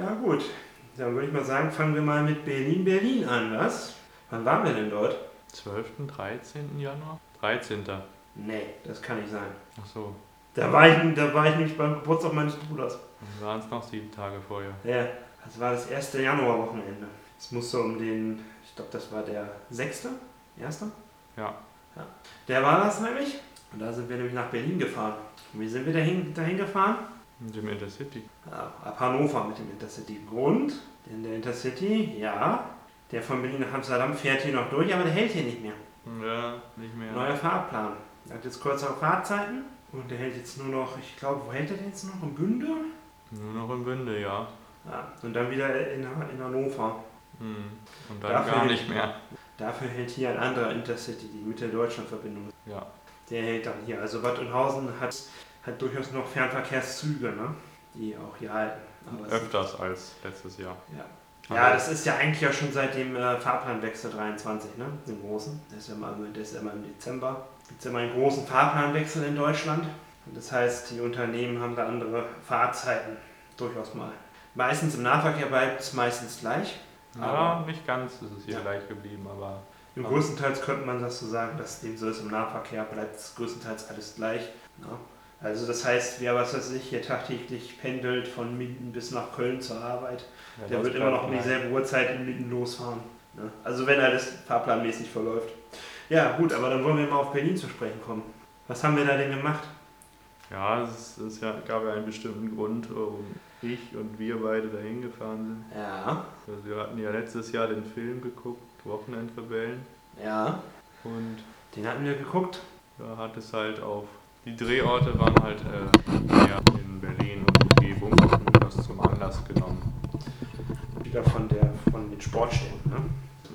Ja, gut. Dann würde ich mal sagen, fangen wir mal mit Berlin-Berlin an, was? Wann waren wir denn dort? 12., 13. Januar? 13. Nee, das kann nicht sein. Ach so. Da war ich, da war ich nämlich beim Geburtstag meines Bruders. Dann waren es noch sieben Tage vorher. Ja, das war das erste Januarwochenende. Es musste um den, ich glaube, das war der sechste, erste. Ja. Der war das nämlich. Und da sind wir nämlich nach Berlin gefahren. Und wie sind wir dahin, dahin gefahren? Mit dem Intercity. Ja, ab Hannover mit dem Intercity. Grund, denn der Intercity, ja, der von Berlin nach Amsterdam fährt hier noch durch, aber der hält hier nicht mehr. Ja, nicht mehr. Neuer Fahrplan. Er hat jetzt kürzere Fahrzeiten und der hält jetzt nur noch, ich glaube, wo hält er denn jetzt noch? In Bünde? Nur noch in Bünde, ja. Ja, und dann wieder in, in Hannover. Hm. Und dann Dafür gar hält- nicht mehr. Dafür hält hier ein anderer Intercity, die Mitte-Deutschland-Verbindung. Ja. Der hält dann hier. Also Bad Oeynhausen hat, hat durchaus noch Fernverkehrszüge, ne? die auch hier halten. Öfters als letztes Jahr. Ja. Ja, das ist ja eigentlich ja schon seit dem äh, Fahrplanwechsel 23, ne? dem großen. Das ist ja immer, das ist ja immer im Dezember. Gibt es ja immer einen großen Fahrplanwechsel in Deutschland. Und das heißt, die Unternehmen haben da andere Fahrzeiten. Durchaus mal. Meistens im Nahverkehr bleibt es meistens gleich. Ja, Aber- nicht ganz ist es hier Ja. gleich geblieben, aber Im größtenteils könnte man das so sagen, dass dem so ist. Im Nahverkehr bleibt es größtenteils alles gleich. Ne? Also das heißt, wer was weiß ich hier tagtäglich pendelt von Minden bis nach Köln zur Arbeit, ja, der wird immer noch um dieselbe Uhrzeit in Minden losfahren. Ne? Also wenn alles fahrplanmäßig verläuft. Ja gut, aber dann wollen wir mal auf Berlin zu sprechen kommen. Was haben wir da denn gemacht? Ja, es, es gab ja einen bestimmten Grund, warum ich und wir beide dahin gefahren sind. Ja, Also wir hatten ja letztes Jahr den Film geguckt, Wochenendrebellen. ja, Und den hatten wir geguckt. da hat es halt auf. Die Drehorte waren halt äh, mehr in Berlin und Umgebung und das zum Anlass genommen. Wieder von der von den Sportstätten, ne?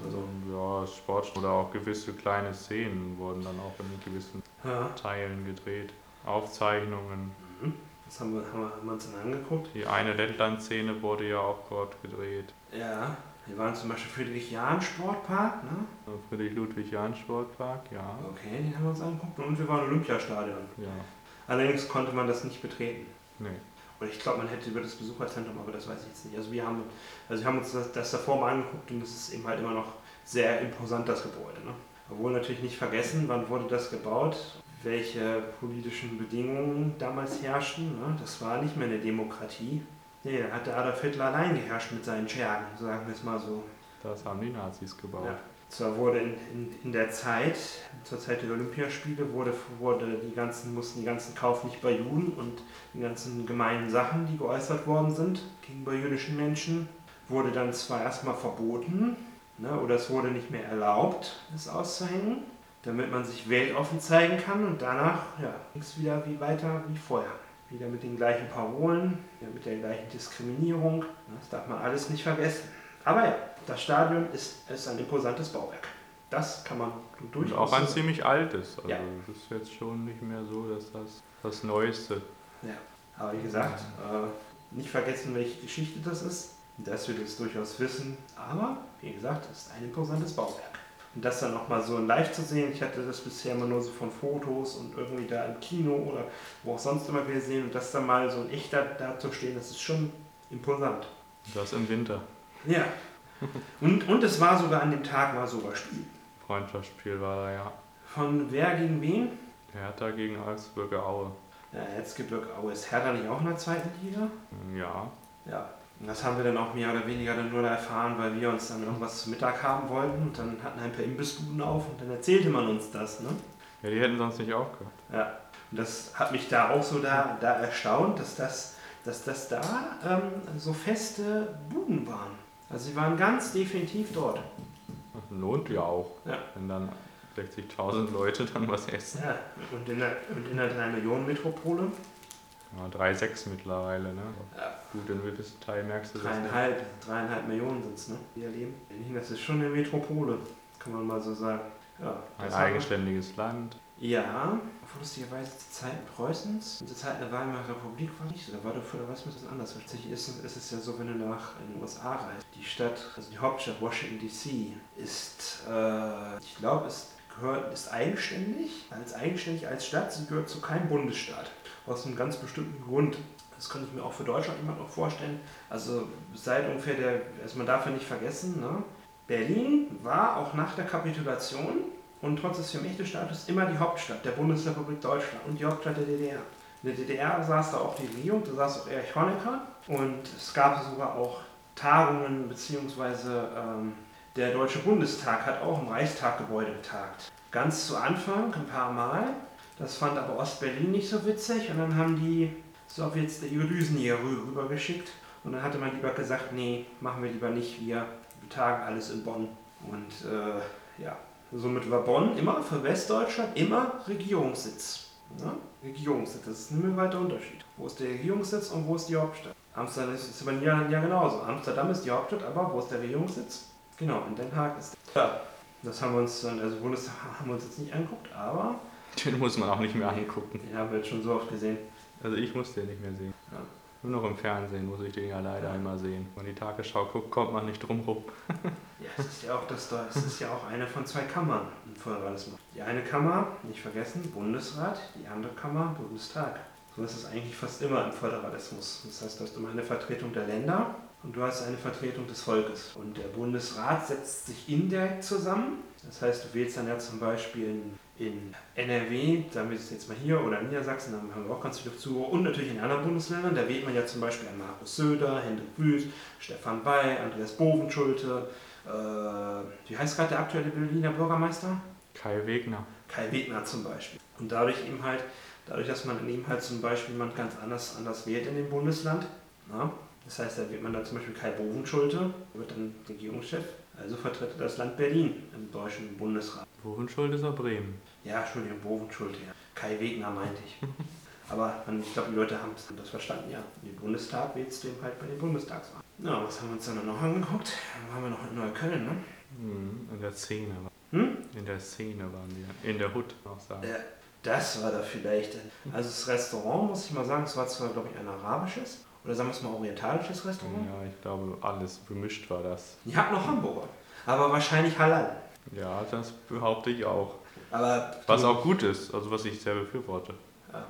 Also, ja, Sport oder auch gewisse kleine Szenen wurden dann auch in gewissen ja. Teilen gedreht. Aufzeichnungen. Mhm. Das haben wir, haben wir, haben wir uns dann angeguckt. Die eine Lettland-Szene wurde ja auch dort gedreht. Ja, wir waren zum Beispiel Friedrich-Jahn-Sportpark, ne? Friedrich-Ludwig-Jahn-Sportpark, ja. Okay, den haben wir uns angeguckt. Und wir waren im Olympiastadion. Ja, Allerdings konnte man das nicht betreten. nee. Und ich glaube, man hätte über das Besucherzentrum, aber das weiß ich jetzt nicht. Also wir haben, also wir haben uns das, das davor mal angeguckt und es ist eben halt immer noch sehr imposant, das Gebäude. Ne? Obwohl natürlich nicht vergessen, wann wurde das gebaut, welche politischen Bedingungen damals herrschten. Ne? Das war nicht mehr eine Demokratie. Nee, da hat der Adolf Hitler allein geherrscht mit seinen Schergen, sagen wir es mal so. Das haben die Nazis gebaut. Ja. Zwar wurde in, in, in der Zeit, zur Zeit der Olympiaspiele, wurde, wurde die ganzen, mussten die ganzen Kauf nicht bei Juden und die ganzen gemeinen Sachen, die geäußert worden sind gegenüber jüdischen Menschen, wurde dann zwar erstmal verboten ne, oder es wurde nicht mehr erlaubt, es auszuhängen, damit man sich weltoffen zeigen kann und danach ja, ging es wieder wie weiter wie vorher. Wieder mit den gleichen Parolen, mit der gleichen Diskriminierung. Das darf man alles nicht vergessen. Aber ja, das Stadion ist, ist ein imposantes Bauwerk. Das kann man Und durchaus auch ein ziemlich altes. Also Ja. es ist jetzt schon nicht mehr so, dass das das Neueste. Aber wie gesagt, äh, nicht vergessen, welche Geschichte das ist, dass wir das durchaus wissen. Aber wie gesagt, es ist ein imposantes Bauwerk. Und das dann nochmal so in live zu sehen, ich hatte das bisher immer nur so von Fotos und irgendwie da im Kino oder wo auch sonst immer gesehen und das dann mal so in echt da, da zu stehen, das ist schon imposant. Das im Winter. Ja. Und, und es war sogar an dem Tag war sogar Spiel. Freundschaftsspiel war da ja. Von wer gegen wen? Hertha gegen Augsburger Aue. Ja, Erzgebirge Aue ist Hertha nicht auch in der zweiten Liga? Ja, Ja. Und das haben wir dann auch mehr oder weniger dann nur erfahren, weil wir uns dann irgendwas zu Mittag haben wollten und dann hatten ein paar Imbissbuden auf und dann erzählte man uns das. Ne? ja die hätten sonst nicht aufgehört. Ja. Und das hat mich da auch so da, da erstaunt, dass das, dass das da ähm, so feste Buden waren. Also sie waren ganz definitiv dort. Das lohnt ja auch, Ja. wenn dann 60.000 Leute dann was essen. Ja. Und in der, und in der 3-Millionen-Metropole Ja, 3,6 mittlerweile, ne? Ja. Gut, in gewissen Teil merkst du das nicht. Dreieinhalb, dreieinhalb Millionen sind es, ne? Die da leben. Das ist schon eine Metropole, kann man mal so sagen. Ja, Ein eigenständiges Land. Ja, lustigerweise zu Zeiten Preußens, und zu Zeiten der Weimarer Republik war nicht so. Da war war es ein bisschen anders. Tatsächlich ist, ist es ja so, wenn du nach in den USA reist. Die Stadt, also die Hauptstadt Washington DC, ist, äh, ich glaube, ist, gehört, ist eigenständig, als eigenständig als Stadt. Sie gehört zu keinem Bundesstaat. Aus einem ganz bestimmten Grund. Das könnte ich mir auch für Deutschland immer noch vorstellen. Also seit ungefähr der, also man darf ja nicht vergessen, ne? Berlin war auch nach der Kapitulation und trotz des Vier-Mächte-Status immer die Hauptstadt der Bundesrepublik Deutschland und die Hauptstadt der DDR. In der DDR saß da auch die Regierung, da saß auch Erich Honecker und es gab sogar auch Tagungen, beziehungsweise ähm, der Deutsche Bundestag hat auch im Reichstaggebäude getagt. Ganz zu Anfang, ein paar Mal. Das fand aber Ostberlin nicht so witzig und dann haben die Sowjets ihre Düsen hier rübergeschickt und dann hatte man lieber gesagt, nee, machen wir lieber nicht, wir tagen alles in Bonn. Und äh, ja, somit war Bonn immer für Westdeutschland immer Regierungssitz. Ne? Regierungssitz, das ist ein weiter Unterschied. Wo ist der Regierungssitz und wo ist die Hauptstadt? Amsterdam ist, ist ja genauso. Amsterdam ist die Hauptstadt, aber wo ist der Regierungssitz? Genau, in Den Haag ist der. Ja, das haben wir uns, also Bundestag haben wir uns jetzt nicht angeguckt, aber. Den muss man auch nicht mehr angucken. Den haben wir jetzt schon so oft gesehen. Also ich muss den nicht mehr sehen. Ja. Nur noch im Fernsehen muss ich den ja leider ja. immer sehen. Wenn man die Tagesschau guckt, kommt man nicht drum rum. ja, es ist ja auch das es ist ja auch eine von zwei Kammern im Föderalismus. Die eine Kammer, nicht vergessen, Bundesrat, die andere Kammer, Bundestag. So ist es eigentlich fast immer im Föderalismus. Das heißt, du hast immer eine Vertretung der Länder und du hast eine Vertretung des Volkes. Und der Bundesrat setzt sich indirekt zusammen. Das heißt, du wählst dann ja zum Beispiel in NRW, sagen wir es jetzt mal hier, oder in Niedersachsen, da haben wir auch ganz viele Zuhörer, und natürlich in anderen Bundesländern, da wählt man ja zum Beispiel an Markus Söder, Hendrik Wüst, Stefan Bay, Andreas Bovenschulte, äh, wie heißt gerade der aktuelle Berliner Bürgermeister? Kai Wegner. Kai Wegner zum Beispiel. Und dadurch eben halt, dadurch, dass man eben halt zum Beispiel jemand ganz anders, anders wählt in dem Bundesland, na, das heißt, da wählt man da zum Beispiel Kai Bovenschulte, wird dann Regierungschef, also vertritt er das Land Berlin im Deutschen Bundesrat. Bovenschuld ist auch Bremen. Ja, Entschuldigung, Bovenschuld, ja. Kai Wegner meinte ich. Aber ich glaube, die Leute haben das verstanden, ja. Den Bundestag wählst du eben halt bei den Bundestagswahlen. Na, was haben wir uns dann noch angeguckt? Dann waren wir noch in Neukölln, ne? Hm, in der Szene. Hm? In der Szene waren wir. In der Hut, auch sagen. Äh, das war da vielleicht. Also das Restaurant, muss ich mal sagen, es war zwar, glaube ich, ein arabisches oder sagen wir es mal orientalisches Restaurant. Ja, ich glaube, alles bemischt war das. Die hatten noch Hamburger, aber wahrscheinlich halal. Ja, das behaupte ich auch. Aber was auch gut ist, also was ich sehr befürworte. Ja.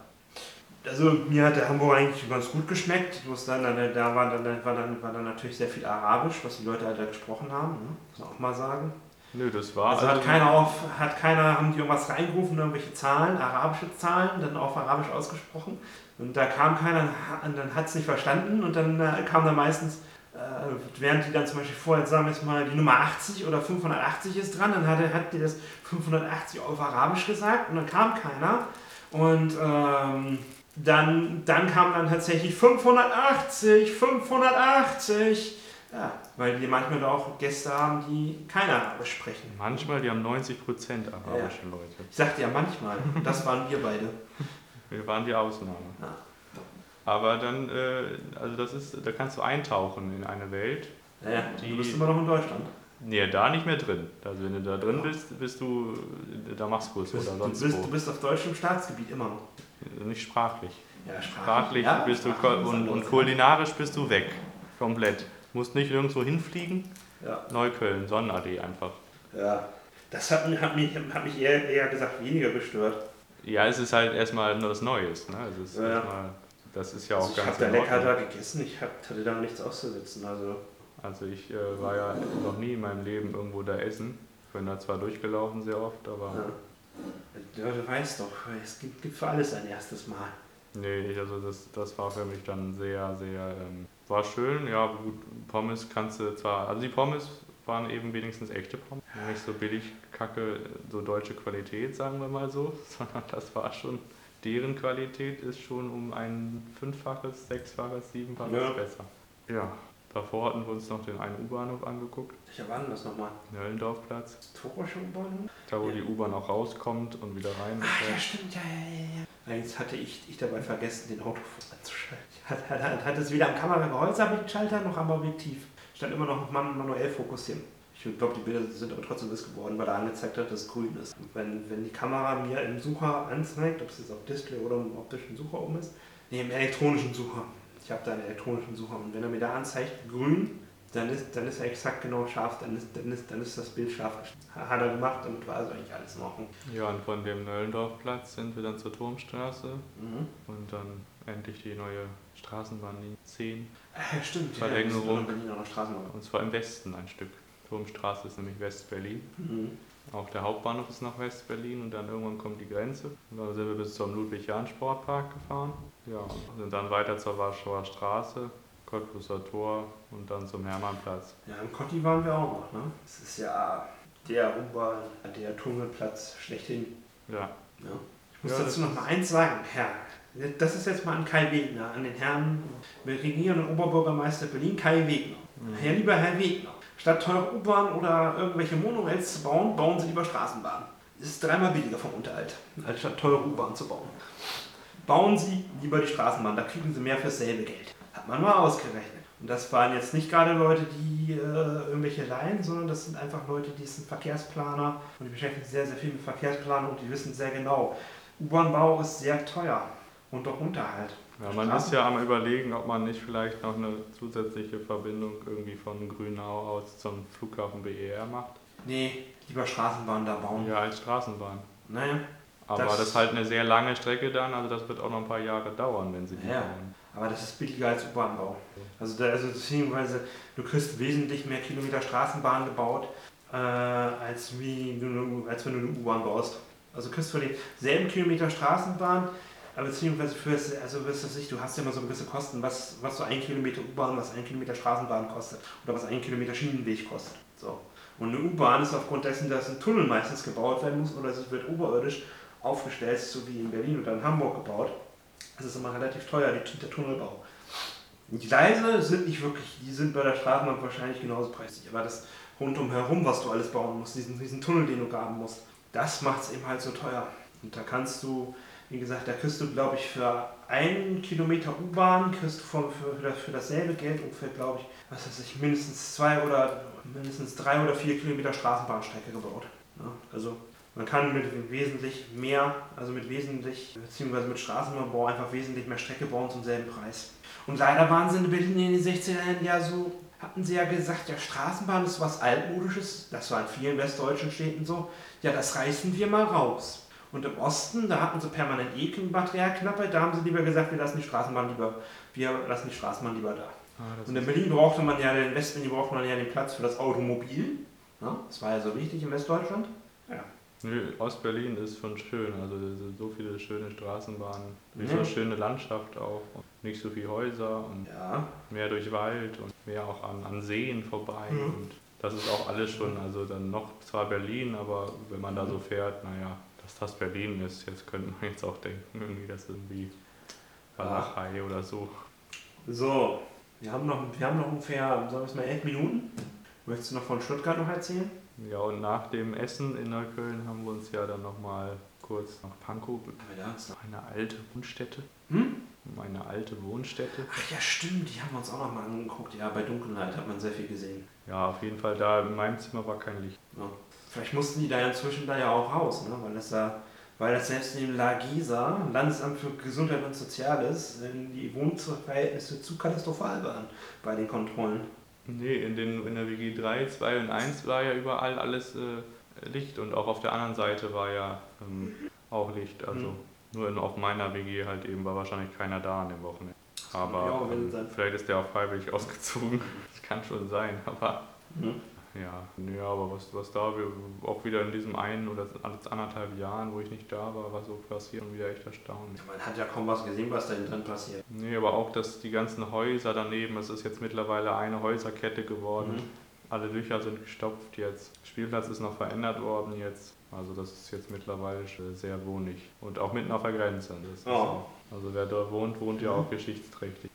Also mir hat der Hamburger eigentlich ganz gut geschmeckt. Bloß dann, dann, da war dann, war, dann, war dann natürlich sehr viel Arabisch, was die Leute halt da gesprochen haben, ne? muss man auch mal sagen. Nö, das war. Also, also hat keiner auf, hat keiner, haben die irgendwas reingerufen, irgendwelche Zahlen, arabische Zahlen, dann auf Arabisch ausgesprochen. Und da kam keiner, und dann hat es nicht verstanden und dann äh, kam dann meistens äh, während die dann zum Beispiel vorher, sagen wir jetzt mal, die Nummer 80 oder 580 ist dran, dann hat, hat die das 580 auf Arabisch gesagt und dann kam keiner. Und ähm, dann, dann kam dann tatsächlich 580, 580. Ja, weil wir manchmal auch Gäste haben, die kein Arabisch sprechen. Manchmal, die haben 90% arabische ja. Leute. Ich sagte ja manchmal, das waren wir beide. Wir waren die Ausnahme. Ja. Aber dann, äh, also das ist, da kannst du eintauchen in eine Welt. Ja, die, du bist immer noch in Deutschland. Nee, da nicht mehr drin. Also wenn du da drin bist, bist du Damaskus bist, oder sonst du bist, wo. Du bist auf deutschem Staatsgebiet immer noch. Nicht sprachlich. Ja, sprachlich. sprachlich ja, bist sprachlich du und, und kulinarisch bist du weg. Komplett. Du musst nicht irgendwo hinfliegen. Ja. Neukölln, Sonnenallee einfach. Ja. Das hat, hat mich, hat mich eher, eher gesagt weniger gestört. Ja, es ist halt erstmal nur was Neues. Ne? Also es ist ja. erstmal das ist ja auch also ganz Ich habe da lecker da gegessen, ich hab, hatte da nichts auszusetzen. Also, also ich äh, war ja noch nie in meinem Leben irgendwo da essen. Ich bin da zwar durchgelaufen sehr oft, aber... Ja. ja du weißt doch, es gibt, gibt für alles ein erstes Mal. Nee, also das, das war für mich dann sehr, sehr... Ähm, war schön, ja, gut, Pommes kannst du zwar... Also die Pommes waren eben wenigstens echte Pommes. Nicht so billig Kacke, so deutsche Qualität, sagen wir mal so, sondern das war schon deren Qualität ist schon um ein Fünffaches, Sechsfaches, Siebenfaches ja. besser. Ja, davor hatten wir uns noch den einen U-Bahnhof angeguckt. Welcher war denn das nochmal? Nöllendorfplatz. Historischer U-Bahnhof? Da, wo ja. die U-Bahn auch rauskommt und wieder rein. Ach, ja, stimmt, ja, ja, ja. Jetzt hatte ich, ich dabei vergessen, den Autofokus anzuschalten. Ich hatte, hatte, hatte es weder am Kamera Schalter noch am Objektiv. Stand immer noch manuell fokussieren. Ich glaube, die Bilder sind aber trotzdem bis geworden, weil er angezeigt hat, dass es grün ist. wenn, wenn die Kamera mir im Sucher anzeigt, ob es jetzt auf Display oder im optischen Sucher oben ist, nee, im elektronischen Sucher. Ich habe da einen elektronischen Sucher und wenn er mir da anzeigt, grün, dann ist, dann ist er exakt genau scharf, dann ist, dann ist, dann ist das Bild scharf. Hat er gemacht, damit war also eigentlich alles in Ordnung. Ja, und von dem Nöllendorfplatz sind wir dann zur Turmstraße mhm. und dann endlich die neue Straßenbahnlinie 10. Ja, stimmt. Verlängerung. Ja, Straßenbahn. Und zwar im Westen ein Stück. Turmstraße ist nämlich West-Berlin. Mhm. Auch der Hauptbahnhof ist nach West-Berlin und dann irgendwann kommt die Grenze. Und dann sind wir bis zum Ludwig-Jahn-Sportpark gefahren. Ja, und sind dann weiter zur Warschauer Straße, Cottbuser Tor und dann zum Hermannplatz. Ja, im Kotti waren wir auch noch. Ne? Das ist ja der U-Bahn, der Tunnelplatz schlechthin. Ja, Ja. Ich muss Ja, dazu noch mal eins sagen, Herr. Das ist jetzt mal an Kai Wegner, an den Herrn regierenden Oberbürgermeister Berlin, Kai Wegner. Herr lieber Herr Wegner, statt teure U-Bahn oder irgendwelche Monorails zu bauen, bauen Sie lieber Straßenbahnen. Das ist dreimal billiger vom Unterhalt, als statt teure U-Bahn zu bauen. Bauen Sie lieber die Straßenbahn, da kriegen Sie mehr fürs selbe Geld. Hat man mal ausgerechnet. Und das waren jetzt nicht gerade Leute, die äh, irgendwelche Laien, sondern das sind einfach Leute, die sind Verkehrsplaner und die beschäftigen sich sehr, sehr viel mit Verkehrsplanung und die wissen sehr genau, U-Bahn-Bau ist sehr teuer und auch Unterhalt. Ja, man ist ja am überlegen, ob man nicht vielleicht noch eine zusätzliche Verbindung irgendwie von Grünau aus zum Flughafen BER macht. Nee, lieber Straßenbahn da bauen. Ja, als Straßenbahn. Naja, Aber Das- das, ist halt eine sehr lange Strecke dann, also das wird auch noch ein paar Jahre dauern, wenn sie die Ja. bauen. aber das ist billiger als U-Bahn-Bau. Also, da, also beziehungsweise du kriegst wesentlich mehr Kilometer Straßenbahn gebaut, äh, als, wie als wenn du eine U-Bahn baust. Also kriegst du denselben Kilometer Straßenbahn, aber beziehungsweise für also was weiß ich, du hast ja immer so gewisse Kosten, was, was so ein Kilometer U-Bahn, was ein Kilometer Straßenbahn kostet oder was ein Kilometer Schienenweg kostet. So. Und eine U-Bahn ist aufgrund dessen, dass ein Tunnel meistens gebaut werden muss oder es wird oberirdisch aufgestellt, so wie in Berlin oder in Hamburg gebaut. Das ist immer relativ teuer, der Tunnelbau. Die Gleise sind nicht wirklich, die sind bei der Straßenbahn wahrscheinlich genauso preisig, aber das rundum herum, was du alles bauen musst, diesen, diesen Tunnel, den du graben musst, das macht es eben halt so teuer. Und da kannst du, wie gesagt, da kriegst du, glaube ich, für einen Kilometer U-Bahn, kriegst du für, für, für dasselbe Geld ungefähr, glaube ich, was weiß ich, mindestens zwei oder mindestens drei oder vier Kilometer Straßenbahnstrecke gebaut. Ja, also man kann mit wesentlich mehr, also mit wesentlich, beziehungsweise mit Straßenbahnbau einfach wesentlich mehr Strecke bauen zum selben Preis. Und leider waren sie in Berlin in den 60er Jahren ja so, hatten sie ja gesagt, ja Straßenbahn ist was altmodisches, das war in vielen westdeutschen Städten so, ja das reißen wir mal raus. Und im Osten, da hatten sie permanent eh Materialknappheit, da haben sie lieber gesagt, wir lassen die Straßenbahn lieber, wir lassen die Straßenbahn lieber da. Ah, Und in Berlin brauchte man ja, in West-Berlin brauchte man ja den Platz für das Automobil. Ja, das war ja so wichtig in Westdeutschland. Nö, Ostberlin ist schon schön. Also so viele schöne Straßenbahnen, Mhm. so eine schöne Landschaft auch. Und nicht so viele Häuser und Ja, mehr durch Wald und mehr auch an, an Seen vorbei. Mhm. Und das ist auch alles schon, also dann noch zwar Berlin, aber wenn man Mhm. da so fährt, naja, dass das Berlin ist, jetzt könnte man jetzt auch denken, irgendwie das irgendwie Walachei oder so. so. Wir haben noch, wir haben noch ungefähr, sagen wir es mal, elf Minuten. Möchtest du noch von Stuttgart noch erzählen? Ja, und nach dem Essen in Neukölln haben wir uns ja dann nochmal kurz nach Pankow, eine alte Wohnstätte, Hm? eine alte Wohnstätte. Ach ja, stimmt, die haben wir uns auch noch mal angeguckt. Ja, bei Dunkelheit hat man sehr viel gesehen. Ja, auf jeden Fall da in meinem Zimmer war kein Licht. Ja. Vielleicht mussten die da ja inzwischen da ja auch raus, ne? weil das da, weil das selbst in dem LAGISA, Landesamt für Gesundheit und Soziales, die Wohnverhältnisse zu katastrophal waren bei den Kontrollen. Nee, in, den, in der WG 3, 2 und 1 war ja überall alles äh, Licht und auch auf der anderen Seite war ja ähm, auch Licht. Also Mhm. nur in, auf meiner WG halt eben war wahrscheinlich keiner da an dem Wochenende. Aber ähm, vielleicht ist der auch freiwillig ausgezogen. Das kann schon sein, aber Hm? Ja, nee, aber was, was da wir auch wieder in diesem einen oder anderthalb Jahren, wo ich nicht da war, was so passiert und wieder echt erstaunlich. Man hat ja kaum was gesehen, was da drin passiert. Nee, aber auch, dass die ganzen Häuser daneben, es ist jetzt mittlerweile eine Häuserkette geworden. Mhm. Alle Löcher sind gestopft jetzt. Spielplatz ist noch verändert worden jetzt. Also das ist jetzt mittlerweile sehr wohnig. Und auch mitten auf der Grenze. Oh. auch, also wer da wohnt, wohnt ja Mhm. auch geschichtsträchtig.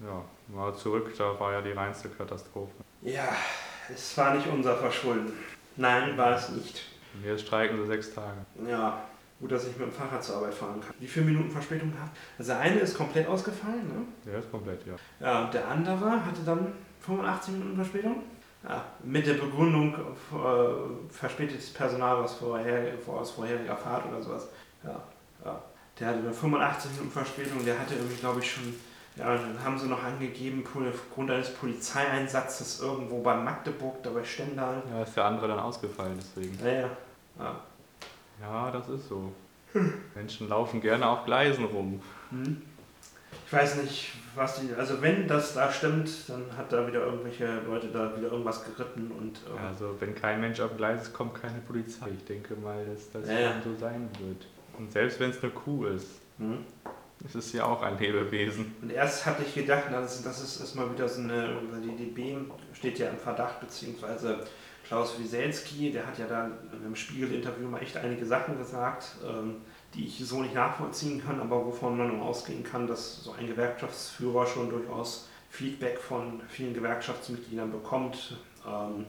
Ja, mal zurück, da war ja die reinste Katastrophe. Ja, es war nicht unser Verschulden. Nein, war es nicht. Und jetzt streiken sie sechs Tage. Ja, gut, dass ich mit dem Fahrrad zur Arbeit fahren kann. Wie viele Minuten Verspätung gehabt? Also der eine ist komplett ausgefallen, ne? Der ist komplett, ja. Ja, und der andere hatte dann 85 Minuten Verspätung. Ja, mit der Begründung äh, verspätetes Personal was vorher, vor, aus vorheriger Fahrt oder sowas. Ja, ja. Der hatte dann 85 Minuten Verspätung, der hatte irgendwie, glaube ich, schon, ja, dann haben sie noch angegeben, aufgrund eines Polizeieinsatzes irgendwo bei Magdeburg, da bei Stendal. Ja, ist der andere dann ausgefallen, deswegen. Ja, ja. ja. Ja, das ist so. Menschen laufen gerne auf Gleisen rum. Hm. Ich weiß nicht, was die. Also, wenn das da stimmt, dann hat da wieder irgendwelche Leute da wieder irgendwas geritten und. Äh also, wenn kein Mensch auf Gleis ist, kommt keine Polizei. Ich denke mal, dass das ja. so sein wird. Und selbst wenn es eine Kuh ist. Hm? Es ist ja auch ein Lebewesen. Und erst hatte ich gedacht, das, das ist erstmal wieder so eine, die DB steht ja im Verdacht, beziehungsweise Klaus Wieselski, der hat ja da im Spiegel-Interview mal echt einige Sachen gesagt, ähm, die ich so nicht nachvollziehen kann, aber wovon man ausgehen kann, dass so ein Gewerkschaftsführer schon durchaus Feedback von vielen Gewerkschaftsmitgliedern bekommt. Ähm,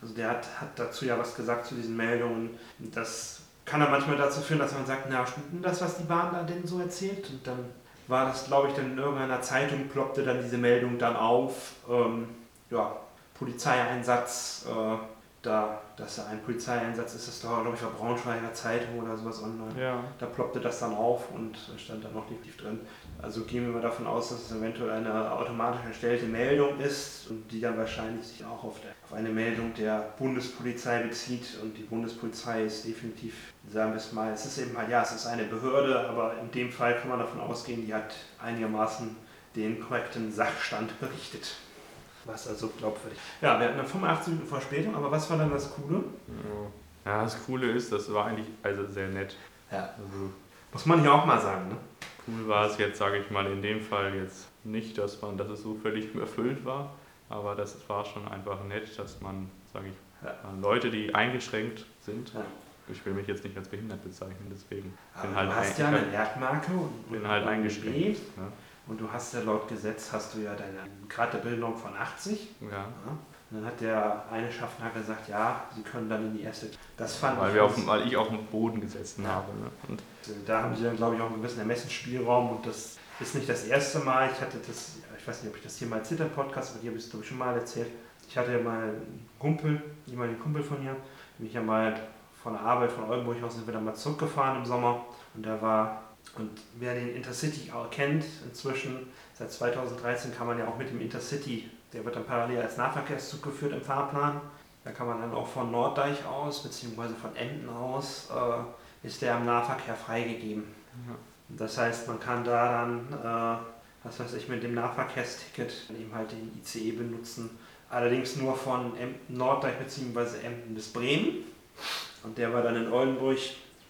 also der hat, hat dazu ja was gesagt zu diesen Meldungen, dass kann er manchmal dazu führen, dass man sagt, na, stimmt denn das, was die Bahn da denn so erzählt? Und dann war das, glaube ich, dann in irgendeiner Zeitung ploppte dann diese Meldung dann auf, ähm, ja, Polizeieinsatz, äh, da, dass da ein Polizeieinsatz ist, das da, glaube ich, war Braunschweiger Zeitung oder sowas online. Ja. Da ploppte das dann auf und stand dann noch definitiv drin. Also gehen wir mal davon aus, dass es eventuell eine automatisch erstellte Meldung ist und die dann wahrscheinlich sich auch auf, der, auf eine Meldung der Bundespolizei bezieht. Und die Bundespolizei ist definitiv, sagen wir es mal, es ist eben halt, ja, es ist eine Behörde, aber in dem Fall kann man davon ausgehen, die hat einigermaßen den korrekten Sachstand berichtet. Was also glaubwürdig. Ja, wir hatten eine 85 Minuten Verspätung, aber was war dann das Coole? Ja, das Coole ist, das war eigentlich also sehr nett. Ja. Also, Muss man hier auch mal sagen, ne? Cool war es jetzt, sage ich mal, in dem Fall jetzt nicht, dass man, dass es so völlig überfüllt war, aber das war schon einfach nett, dass man, sage ich, ja. Leute, die eingeschränkt sind, ja. ich will mich jetzt nicht als behindert bezeichnen, deswegen aber bin halt du hast ja eine Wertmarke und bin halt eingeschränkt. Ja. Und du hast ja laut Gesetz hast du ja deine Grad der Bildung von 80. Ja. ja. Und dann hat der eine Schaffner gesagt, ja, sie können dann in die erste. Das fand weil ich. Wir auf, weil ich auf dem Boden gesessen ja. habe. Ne? Und da haben sie dann, glaube ich, auch einen gewissen Ermessensspielraum und das ist nicht das erste Mal. Ich hatte das, ich weiß nicht, ob ich das hier mal erzählt im Podcast, aber hier habe ich es, glaube ich, schon mal erzählt. Ich hatte ja mal einen Kumpel, jemanden Kumpel von mir, mich ja mal von der Arbeit von Oldenburg aus sind wir dann mal zurückgefahren im Sommer und da war und wer den Intercity auch kennt, inzwischen seit 2013 kann man ja auch mit dem Intercity, der wird dann parallel als Nahverkehrszug geführt im Fahrplan. Da kann man dann auch von Norddeich aus, beziehungsweise von Emden aus, äh, ist der im Nahverkehr freigegeben. Ja. Das heißt, man kann da dann, äh, was weiß ich, mit dem Nahverkehrsticket eben halt den ICE benutzen. Allerdings nur von Emden, Norddeich bzw. Emden bis Bremen. Und der war dann in Oldenburg,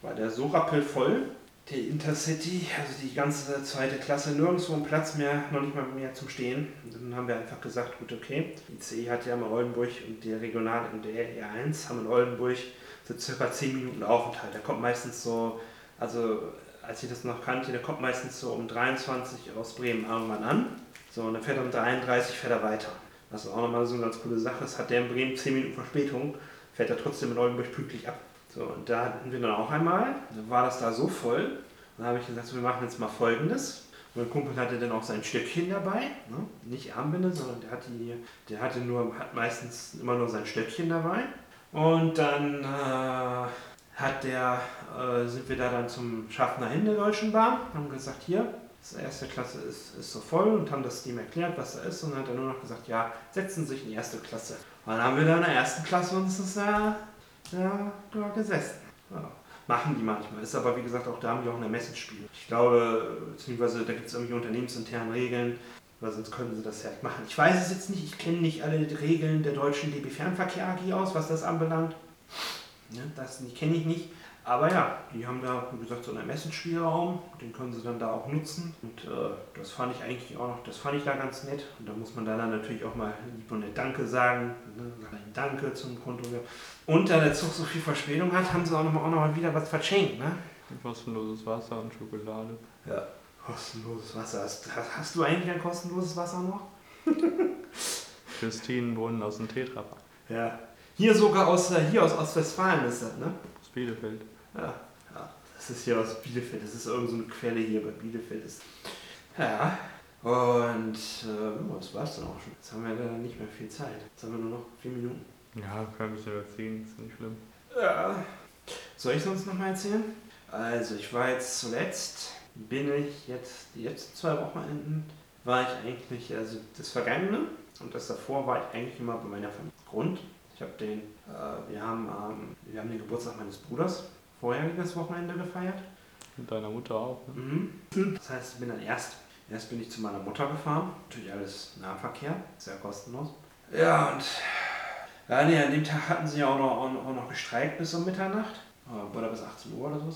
war der so rappelvoll, die Intercity, also die ganze zweite Klasse, nirgendwo einen Platz mehr, noch nicht mal mehr zum Stehen. Und dann haben wir einfach gesagt, gut, okay, die ICE hat ja in Oldenburg und der Regional und der R1 haben in Oldenburg so circa 10 Minuten Aufenthalt. Der kommt meistens so, also als ich das noch kannte, der kommt meistens so um 23 aus Bremen irgendwann an. So, und dann fährt er um 33, fährt er weiter. Was auch nochmal so eine ganz coole Sache ist, hat der in Bremen 10 Minuten Verspätung, fährt er trotzdem in Oldenburg pünktlich ab. So, und da hatten wir dann auch einmal, da war das da so voll, dann habe ich gesagt, wir machen jetzt mal folgendes. Mein Kumpel hatte dann auch sein Stöckchen dabei, ne? nicht Armbinde, sondern der hatte, die, der hatte nur, hat meistens immer nur sein Stöckchen dabei. Und dann äh, hat der, äh, sind wir da dann zum Schaffner hin der Deutschen Bahn, haben gesagt, hier, die erste Klasse ist, ist so voll und haben das dem erklärt, was da ist. Und dann hat er nur noch gesagt, ja, setzen Sie sich in die erste Klasse. Und dann haben wir da in der ersten Klasse uns das ja ja, da gesessen. Ja. Machen die manchmal. Ist aber wie gesagt auch da haben die auch ein Ermessensspiel. Ich glaube, beziehungsweise da gibt es irgendwie unternehmensinterne Regeln, weil sonst können sie das ja nicht machen. Ich weiß es jetzt nicht, ich kenne nicht alle Regeln der deutschen DB Fernverkehr AG aus, was das anbelangt. Ja, das kenne ich nicht. Aber ja, die haben da, wie gesagt, so einen Ermessensspielraum, den können sie dann da auch nutzen. Und äh, das fand ich eigentlich auch noch, das fand ich da ganz nett. Und da muss man dann natürlich auch mal lieb und nett Danke sagen. Ne? Danke zum Kontrolleur. Und da der Zug so viel Verspätung hat, haben sie auch noch mal, auch noch mal wieder was verschenkt. Ne? Kostenloses Wasser und Schokolade. Ja, kostenloses Wasser. Hast, hast du eigentlich ein kostenloses Wasser noch? Christinenbrunnen aus dem Tetrapack. Ja. Hier sogar aus, hier aus Ostwestfalen ist das, ne? Aus Bielefeld. Ja, ja. Das ist hier aus Bielefeld. Das ist irgendeine so Quelle hier bei Bielefeld. Ist. Ja. Und äh, das war's dann auch schon. Jetzt haben wir leider nicht mehr viel Zeit. Jetzt haben wir nur noch vier Minuten. Ja, können ein bisschen überziehen, ist nicht schlimm. Ja. Soll ich sonst noch mal erzählen? Also, ich war jetzt zuletzt, bin ich jetzt, die letzten zwei Wochenenden, war ich eigentlich, also das Vergangene und das davor war ich eigentlich immer bei meiner Familie. Grund, ich habe den, äh, wir, haben, ähm, wir haben den Geburtstag meines Bruders vorher das Wochenende gefeiert. Mit deiner Mutter auch, ne? Mhm. Das heißt, ich bin dann erst Erst bin ich zu meiner Mutter gefahren. Natürlich alles Nahverkehr, sehr kostenlos. Ja, und ja, nee, an dem Tag hatten sie ja auch noch, auch noch gestreikt bis um Mitternacht. Oder bis 18 Uhr oder so.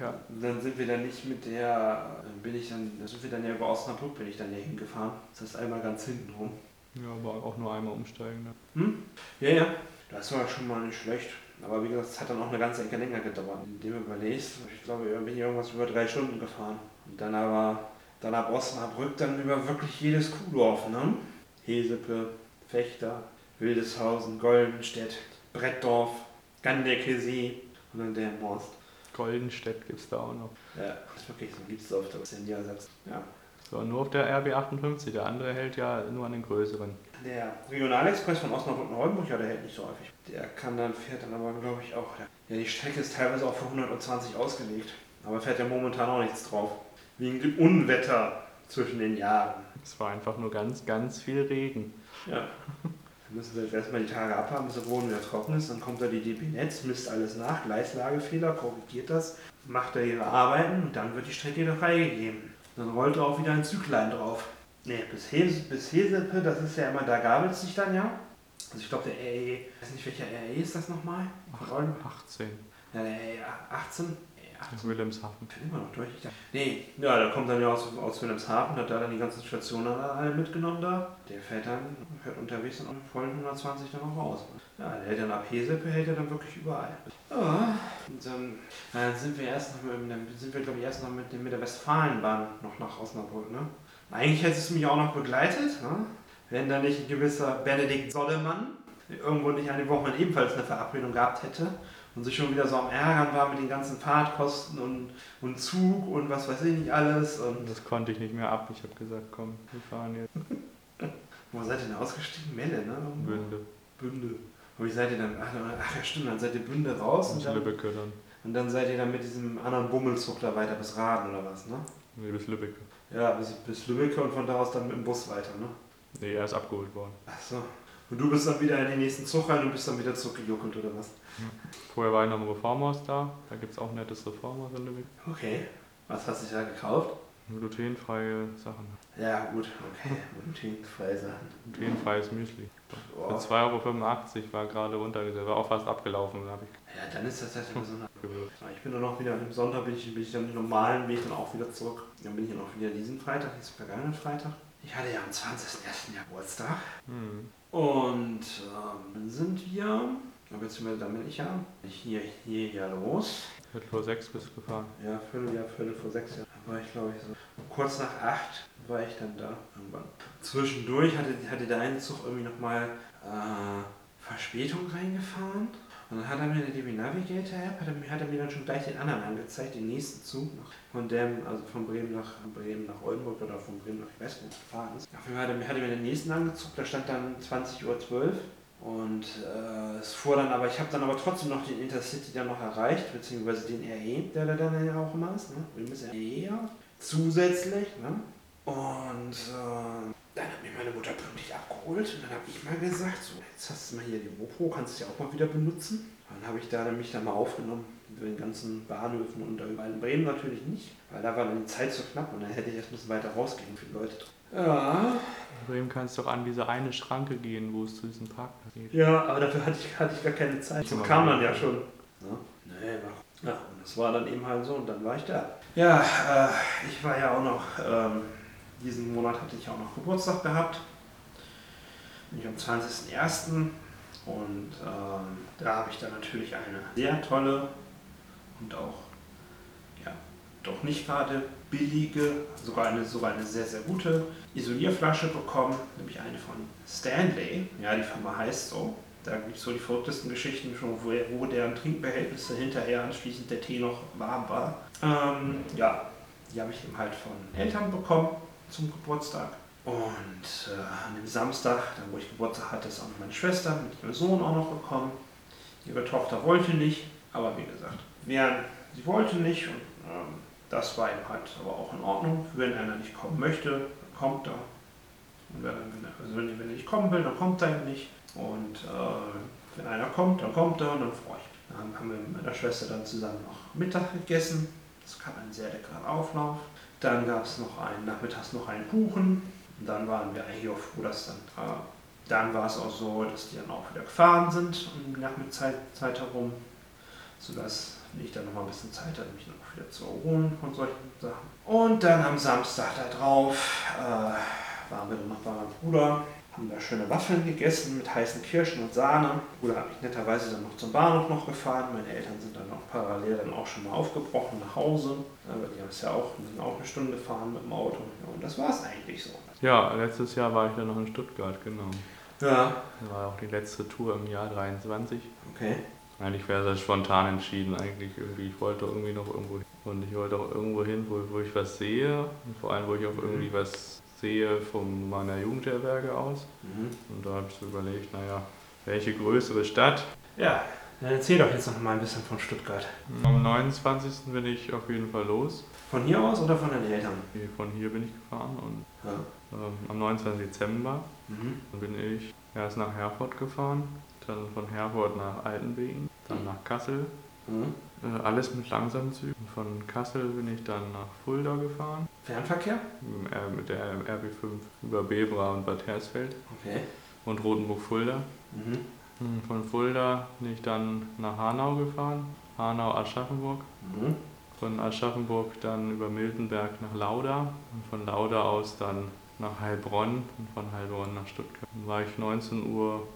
Ja. Dann sind wir dann nicht mit der, bin ich dann, dann sind wir dann ja über Osnabrück, bin ich dann ja hingefahren. Das heißt einmal ganz hinten rum. Ja, aber auch nur einmal umsteigen. Ne? Hm? Ja, ja. Das war schon mal nicht schlecht. Aber wie gesagt, es hat dann auch eine ganze Ecke länger gedauert. Indem du überlegst, ich glaube, ich bin irgendwas über drei Stunden gefahren. Und dann aber, dann ab Osnabrück dann über wirklich jedes Kuhdorf, ne? Hesepe, Fechter, Wildeshausen, Goldenstedt, Brettdorf, Gandeckesee und dann der Most. Goldenstedt gibt es da auch noch. Ja, das ist wirklich so, gibt es auf der Niedersachsen. Ja. So, nur auf der RB58. Der andere hält ja nur an den größeren. Der Regionalexpress von Osnabrück nach Oldenburg, ja, der hält nicht so häufig. Der kann dann, fährt dann aber, glaube ich, auch. Ja, die Strecke ist teilweise auch für 120 ausgelegt. Aber fährt ja momentan auch nichts drauf. Wegen dem Unwetter zwischen den Jahren. Es war einfach nur ganz, ganz viel Regen. Ja. Dann müssen wir jetzt erstmal die Tage abhaben, bis der Boden wieder trocken ist. Dann kommt da die DB Netz, misst alles nach, Gleislagefehler, korrigiert das, macht da ihre Arbeiten und dann wird die Strecke wieder freigegeben. Dann rollt auch wieder ein Züglein drauf. Ne, bis, Hes bis Hesepe, das ist ja immer, da gabelt es sich dann ja. Also ich glaube der RE, ich weiß nicht welcher RE ist das nochmal? 18. Ja, der RE 18. Wilhelmshaven. Ich bin immer noch durch. Ich dachte, nee, ja, der kommt dann ja aus, aus Wilhelmshaven, hat da dann die ganzen Stationen alle mitgenommen da. Der fährt dann, fährt unterwegs dann auf vollen 120 dann auch raus. Ja, der hält dann ab Hesepe, hält er dann wirklich überall. Ja, und dann, dann sind wir erst noch mit, dann sind wir glaube ich erst noch mit, mit der Westfalenbahn noch nach Osnabrück, ne? Eigentlich hätte es mich auch noch begleitet, ne? wenn da nicht ein gewisser Benedikt Sollemann irgendwo nicht an den Wochenende ebenfalls eine Verabredung gehabt hätte und sich schon wieder so am Ärgern war mit den ganzen Fahrtkosten und, und Zug und was weiß ich nicht alles. Und das konnte ich nicht mehr ab. Ich habe gesagt, komm, wir fahren jetzt. Wo seid ihr denn ausgestiegen? Melle, ne? Bünde. Bünde. Und wie seid ihr dann? Ach, ach ja, stimmt, dann seid ihr Bünde raus und, Und dann, Lübbecke dann. und dann seid ihr dann mit diesem anderen Bummelzug da weiter bis Raden oder was, ne? Nee, bis Lübbecke. Ja, bis, bis Lübeck und von da aus dann mit dem Bus weiter, ne? Nee, er ist abgeholt worden. Ach so. Und du bist dann wieder in den nächsten Zug rein und bist dann wieder zurückgejuckelt oder was? Vorher war ich noch im Reformhaus da. Da gibt es auch ein nettes Reformhaus in Lübeck. Okay. Was hast du da gekauft? Glutenfreie Sachen. Ja, gut, okay. Glutenfreie Sachen. Glutenfreies Müsli. Für 2,85 Euro war gerade runtergesetzt. War auch fast abgelaufen. Habe ich Ja, dann ist das halt so eine. Ich bin dann auch wieder, am Sonntag bin ich, bin ich dann den normalen Weg dann auch wieder zurück. Dann bin ich dann auch wieder diesen Freitag, diesen vergangenen Freitag. Ich hatte ja am 20.01. Geburtstag. Hm. Und ähm, sind wir, beziehungsweise dann bin ich ja hier, hier ja los. Viertel vor sechs bist du gefahren. Ja, Viertel, ja, Viertel vor sechs, ja. Da war ich, glaube ich, so. Kurz nach acht war ich dann da irgendwann. Zwischendurch hatte, hatte der eine Zug irgendwie nochmal äh, Verspätung reingefahren. Und dann hat er mir in der DB Navigator App, hat er, mir- hat er mir dann schon gleich den anderen angezeigt, den nächsten Zug. Noch von dem, also von Bremen nach Bremen nach Oldenburg oder von Bremen nach, ich gefahren ist. Auf jeden Fall hat er, mir- hat er mir den nächsten angezuckt, da stand dann 20.12 Uhr. Und äh, es fuhr dann aber, ich habe dann aber trotzdem noch den Intercity dann noch erreicht, beziehungsweise den RE, der da dann ja auch immer ist, ne? Bremen ist RE ja. Zusätzlich, ne? Und äh, dann hat mich meine Mutter pünktlich abgeholt und dann habe ich mal gesagt, so, jetzt hast du mal hier die GoPro, kannst du ja auch mal wieder benutzen. Dann habe ich da nämlich dann mal aufgenommen, über den ganzen Bahnhöfen und da überall in Bremen natürlich nicht, weil da war dann die Zeit zu knapp und dann hätte ich erst ein bisschen weiter rausgehen für die Leute. Ja, In Bremen kannst du doch an diese eine Schranke gehen, wo es zu diesem Parkplatz geht. ja, aber dafür hatte ich, hatte ich gar keine Zeit. So kam dann ja schon. Ja, nee, war, ja, und das war dann eben halt so und dann war ich da. Ja, äh, ich war ja auch noch, ähm, diesen Monat hatte ich auch noch Geburtstag gehabt. Bin ich am 20.01. Und ähm, da habe ich dann natürlich eine sehr tolle und auch ja, doch nicht gerade billige, sogar eine, sogar eine sehr, sehr gute Isolierflasche bekommen, nämlich eine von Stanley. Ja, die Firma heißt so. Da gibt es so die verrücktesten Geschichten, schon, wo, wo deren Trinkbehältnisse hinterher anschließend der Tee noch warm war. Ähm, ja, die habe ich eben halt von Eltern bekommen zum Geburtstag. Und äh, an dem Samstag, da wo ich Geburtstag hatte, ist auch noch meine Schwester mit ihrem Sohn auch noch gekommen. Ihre Tochter wollte nicht, aber wie gesagt, während sie wollte nicht und ähm, das war eben halt aber auch in Ordnung. Wenn einer nicht kommen möchte, dann kommt er. Und wenn, also wenn, wenn er nicht kommen will, dann kommt er eben nicht. Und äh, wenn einer kommt, dann kommt er und dann freue ich mich. Dann haben wir mit meiner Schwester dann zusammen noch Mittag gegessen. Es gab einen sehr leckeren Auflauf. Dann gab es noch einen, nachmittags noch einen Kuchen. Und dann waren wir eigentlich auch froh, dass dann, äh, dann war es auch so, dass die dann auch wieder gefahren sind um die Nachmittagszeit Zeit herum, sodass ich dann noch mal ein bisschen Zeit hatte, mich auch wieder zu erholen von solchen Sachen. Und dann am Samstag da drauf äh, waren wir dann noch bei meinem Bruder, haben da schöne Waffeln gegessen mit heißen Kirschen und Sahne. Bruder hat mich netterweise dann noch zum Bahnhof noch gefahren. Meine Eltern sind dann noch parallel dann auch schon mal aufgebrochen nach Hause. Aber die haben es ja auch, sind auch eine Stunde gefahren mit dem Auto. Und das war es eigentlich so. Ja, letztes Jahr war ich dann noch in Stuttgart, genau. Ja. Das war auch die letzte Tour im Jahr 23. Okay. Eigentlich wäre das spontan entschieden. Eigentlich irgendwie, ich wollte irgendwie noch irgendwo hin. Und ich wollte auch irgendwo hin, wo, wo ich was sehe. Und vor allem, wo ich auch irgendwie was sehe von meiner Jugendherberge aus. Mhm. Und da habe ich so überlegt, naja, welche größere Stadt? Ja, dann erzähl doch jetzt noch mal ein bisschen von Stuttgart. Am 29. bin ich auf jeden Fall los. Von hier aus oder von deinen Eltern? Von hier bin ich gefahren und Ja. ähm, am 19. Dezember Mhm. Bin ich erst nach Herford gefahren, dann von Herford nach Altenwegen, dann nach Kassel. Mhm. Äh, alles mit Langsamzügen. Von Kassel bin ich dann nach Fulda gefahren, Fernverkehr? mit dem R- mit der RB5 über Bebra und Bad Hersfeld Okay. und Rotenburg-Fulda. Mhm. Hm, Von Fulda bin ich dann nach Hanau gefahren, Hanau-Aschaffenburg. Mhm. Von Aschaffenburg dann über Miltenberg nach Lauda und von Lauda aus dann nach Heilbronn und von Heilbronn nach Stuttgart. Dann war ich 19.33 Uhr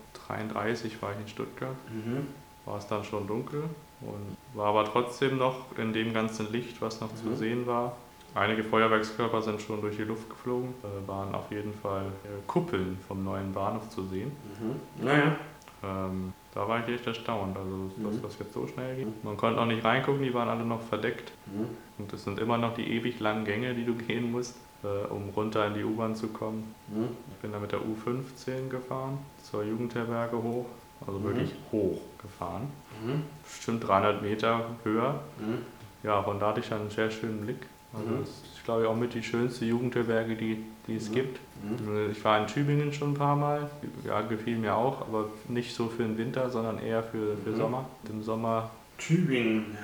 war ich in Stuttgart, Mhm. war es dann schon dunkel und war aber trotzdem noch in dem ganzen Licht, was noch zu Mhm. sehen war. Einige Feuerwerkskörper sind schon durch die Luft geflogen, äh, waren auf jeden Fall äh, Kuppeln vom neuen Bahnhof zu sehen. Mhm. Naja. Ähm, da war ich echt erstaunt, also dass Mhm. das jetzt so schnell ging. Man konnte auch nicht reingucken, die waren alle noch verdeckt. Mhm. Und es sind immer noch die ewig langen Gänge, die du gehen musst, äh, um runter in die U-Bahn zu kommen. Mhm. Ich bin da mit der U15 gefahren, zur Jugendherberge hoch, also Mhm. wirklich hoch gefahren. Mhm. Bestimmt 300 Meter höher. Mhm. Ja, von da hatte ich dann einen sehr schönen Blick. Also Mhm. das ist, glaube ich, auch mit die schönste Jugendherberge, die, die es Mhm. gibt. Mhm. Ich war in Tübingen schon ein paar Mal. Ja, gefiel mir auch, aber nicht so für den Winter, sondern eher für, für Mhm. Sommer. Im Sommer, Tübingen.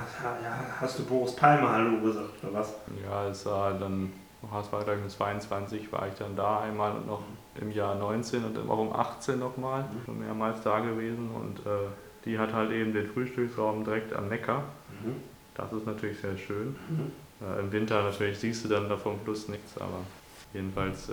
Ja, hast du Boris Palmer Hallo gesagt, oder was? ja, es war dann, oh, es war gleich um 22, war ich dann da einmal und noch im Jahr 19 und auch um 18 nochmal, Mhm. schon mehrmals da gewesen und äh, die hat halt eben den Frühstücksraum direkt am Neckar. Mhm. Das ist natürlich sehr schön. Mhm. Äh, Im Winter natürlich siehst du dann da vom Fluss nichts, aber jedenfalls äh,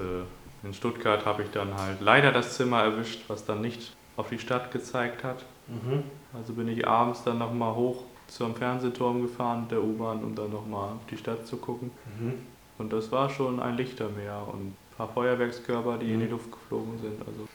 in Stuttgart habe ich dann halt leider das Zimmer erwischt, was dann nicht auf die Stadt gezeigt hat. Mhm. Also bin ich abends dann nochmal hoch zum Fernsehturm gefahren mit der U-Bahn, um dann nochmal auf die Stadt zu gucken. Mhm. Und das war schon ein Lichtermeer und ein paar Feuerwerkskörper, die in die Mhm. Luft geflogen sind. Also.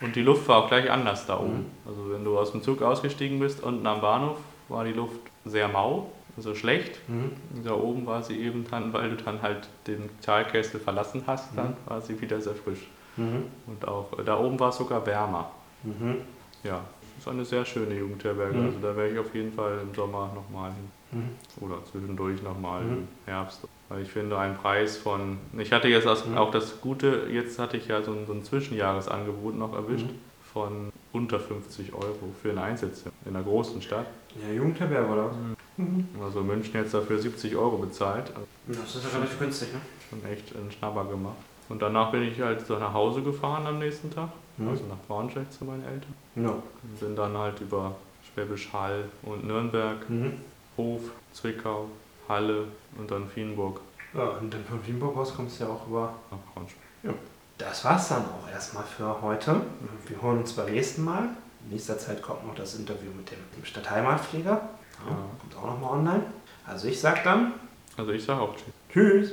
Und die Luft war auch gleich anders da oben. Mhm. Also wenn du aus dem Zug ausgestiegen bist, unten am Bahnhof war die Luft sehr mau, also schlecht. Mhm. Da oben war sie eben dann, weil du dann halt den Talkessel verlassen hast, dann Mhm. war sie wieder sehr frisch. Mhm. Und auch äh, da oben war es sogar wärmer. Mhm. Ja, das ist eine sehr schöne Jugendherberge. Mhm. Also da werde ich auf jeden Fall im Sommer nochmal hin. Mhm. Oder zwischendurch nochmal Mhm. im Herbst. Weil ich finde, ein Preis von. Ich hatte jetzt auch das Gute, jetzt hatte ich ja so ein, so ein Zwischenjahresangebot noch erwischt von unter 50 Euro für ein Einzelzimmer in einer großen Stadt. Ja, Jugendherberge, oder? Mhm. Also München jetzt dafür 70 Euro bezahlt. Das ist ja relativ günstig, ne? schon echt einen Schnapper gemacht. Und danach bin ich halt so nach Hause gefahren am nächsten Tag, Mhm. also nach Braunschweig zu meinen Eltern. Ja. Und bin dann halt über Schwäbisch Hall und Nürnberg, Mhm. Hof, Zwickau, Halle und dann Fienburg Ja, und dann von Wienburg aus kommst du ja auch über. nach Braunschweig. Das war's dann auch erstmal für heute. Wir hören uns beim nächsten Mal. In nächster Zeit kommt noch das Interview mit dem, Stadtheimatpfleger. Ja, Ja. Kommt auch nochmal online. Also ich sag dann Also ich sage auch Tschüss. Tschüss.